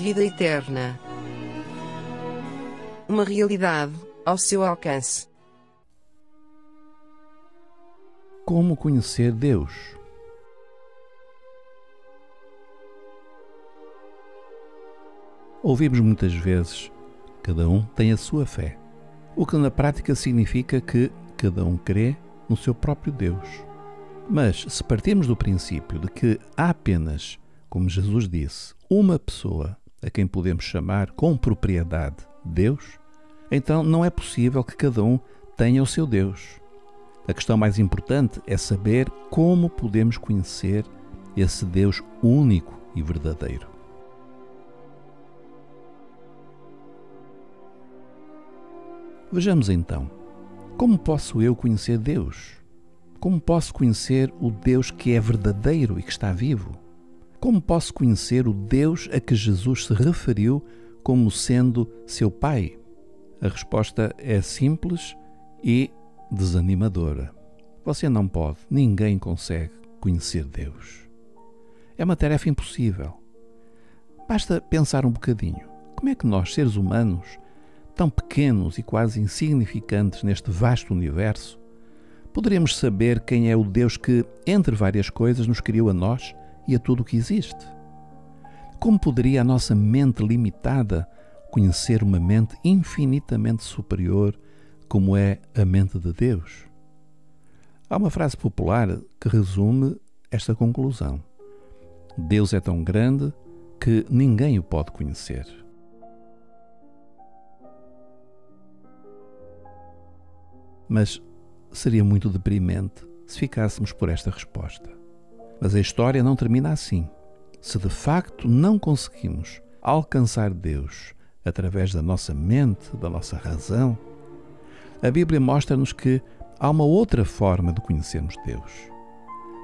Vida eterna. Uma realidade ao seu alcance. Como conhecer Deus? Ouvimos muitas vezes: cada um tem a sua fé, o que na prática significa que cada um crê no seu próprio Deus. Mas se partirmos do princípio de que há apenas, como Jesus disse, uma pessoa a quem podemos chamar com propriedade Deus, então não é possível que cada um tenha o seu Deus. A questão mais importante é saber como podemos conhecer esse Deus único e verdadeiro. Vejamos então, como posso eu conhecer Deus? Como posso conhecer o Deus que é verdadeiro e que está vivo? Como posso conhecer o Deus a que Jesus se referiu como sendo seu Pai? A resposta é simples e desanimadora. Você não pode, ninguém consegue conhecer Deus. É uma tarefa impossível. Basta pensar um bocadinho. Como é que nós, seres humanos, tão pequenos e quase insignificantes neste vasto universo, poderíamos saber quem é o Deus que, entre várias coisas, nos criou a nós e a tudo o que existe. Como poderia a nossa mente limitada conhecer uma mente infinitamente superior como é a mente de Deus? Há uma frase popular que resume esta conclusão: Deus é tão grande que ninguém o pode conhecer. Mas seria muito deprimente se ficássemos por esta resposta. Mas a história não termina assim. Se de facto não conseguimos alcançar Deus através da nossa mente, da nossa razão, a Bíblia mostra-nos que há uma outra forma de conhecermos Deus.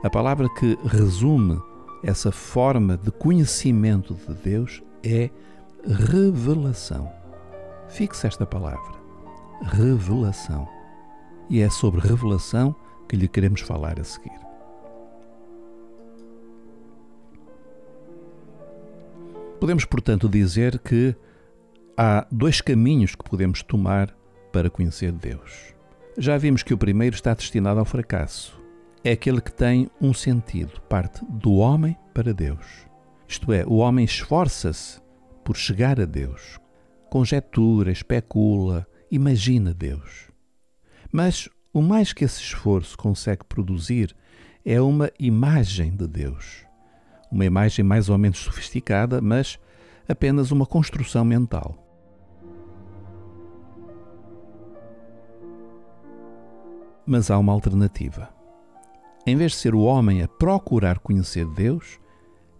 A palavra que resume essa forma de conhecimento de Deus é revelação. Fixe esta palavra. Revelação. E é sobre revelação que lhe queremos falar a seguir. Podemos, portanto, dizer que há dois caminhos que podemos tomar para conhecer Deus. Já vimos que o primeiro está destinado ao fracasso. É aquele que tem um sentido, parte do homem para Deus. Isto é, o homem esforça-se por chegar a Deus, conjetura, especula, imagina Deus. Mas o mais que esse esforço consegue produzir é uma imagem de Deus uma imagem mais ou menos sofisticada, mas apenas uma construção mental. Mas há uma alternativa. Em vez de ser o homem a procurar conhecer Deus,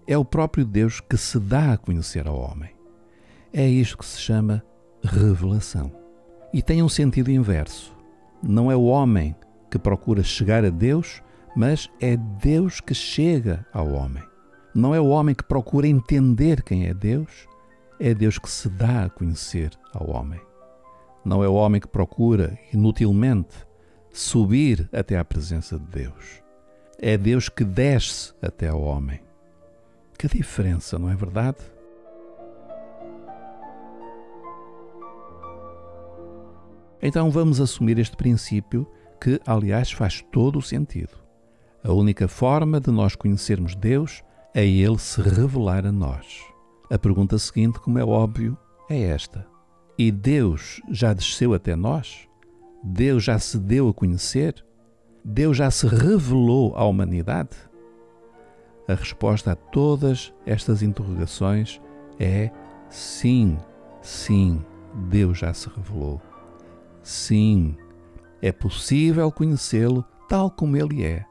é o próprio Deus que se dá a conhecer ao homem. É isto que se chama revelação. E tem um sentido inverso. Não é o homem que procura chegar a Deus, mas é Deus que chega ao homem. Não é o homem que procura entender quem é Deus, é Deus que se dá a conhecer ao homem. Não é o homem que procura, inutilmente, subir até à presença de Deus. É Deus que desce até ao homem. Que diferença, não é verdade? Então vamos assumir este princípio que, aliás, faz todo o sentido. A única forma de nós conhecermos Deus a Ele se revelar a nós. A pergunta seguinte, como é óbvio, é esta: E Deus já desceu até nós? Deus já se deu a conhecer? Deus já se revelou à humanidade? A resposta a todas estas interrogações é sim, sim, Deus já se revelou. Sim, é possível conhecê-lo tal como ele é.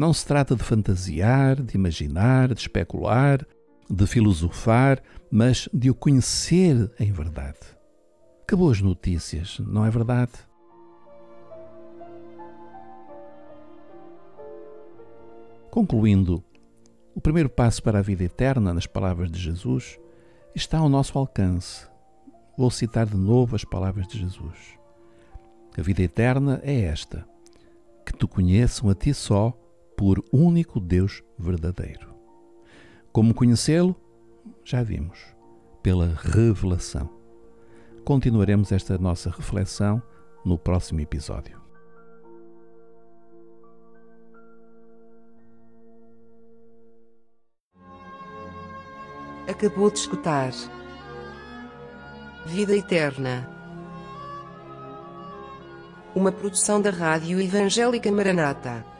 Não se trata de fantasiar, de imaginar, de especular, de filosofar, mas de o conhecer em verdade. Que boas notícias, não é verdade? Concluindo, o primeiro passo para a vida eterna, nas palavras de Jesus, está ao nosso alcance. Vou citar de novo as palavras de Jesus. A vida eterna é esta: que te conheçam a ti só, por único Deus verdadeiro. Como conhecê-lo? Já vimos. pela revelação. Continuaremos esta nossa reflexão no próximo episódio. Acabou de escutar Vida Eterna. Uma produção da Rádio Evangélica Maranata.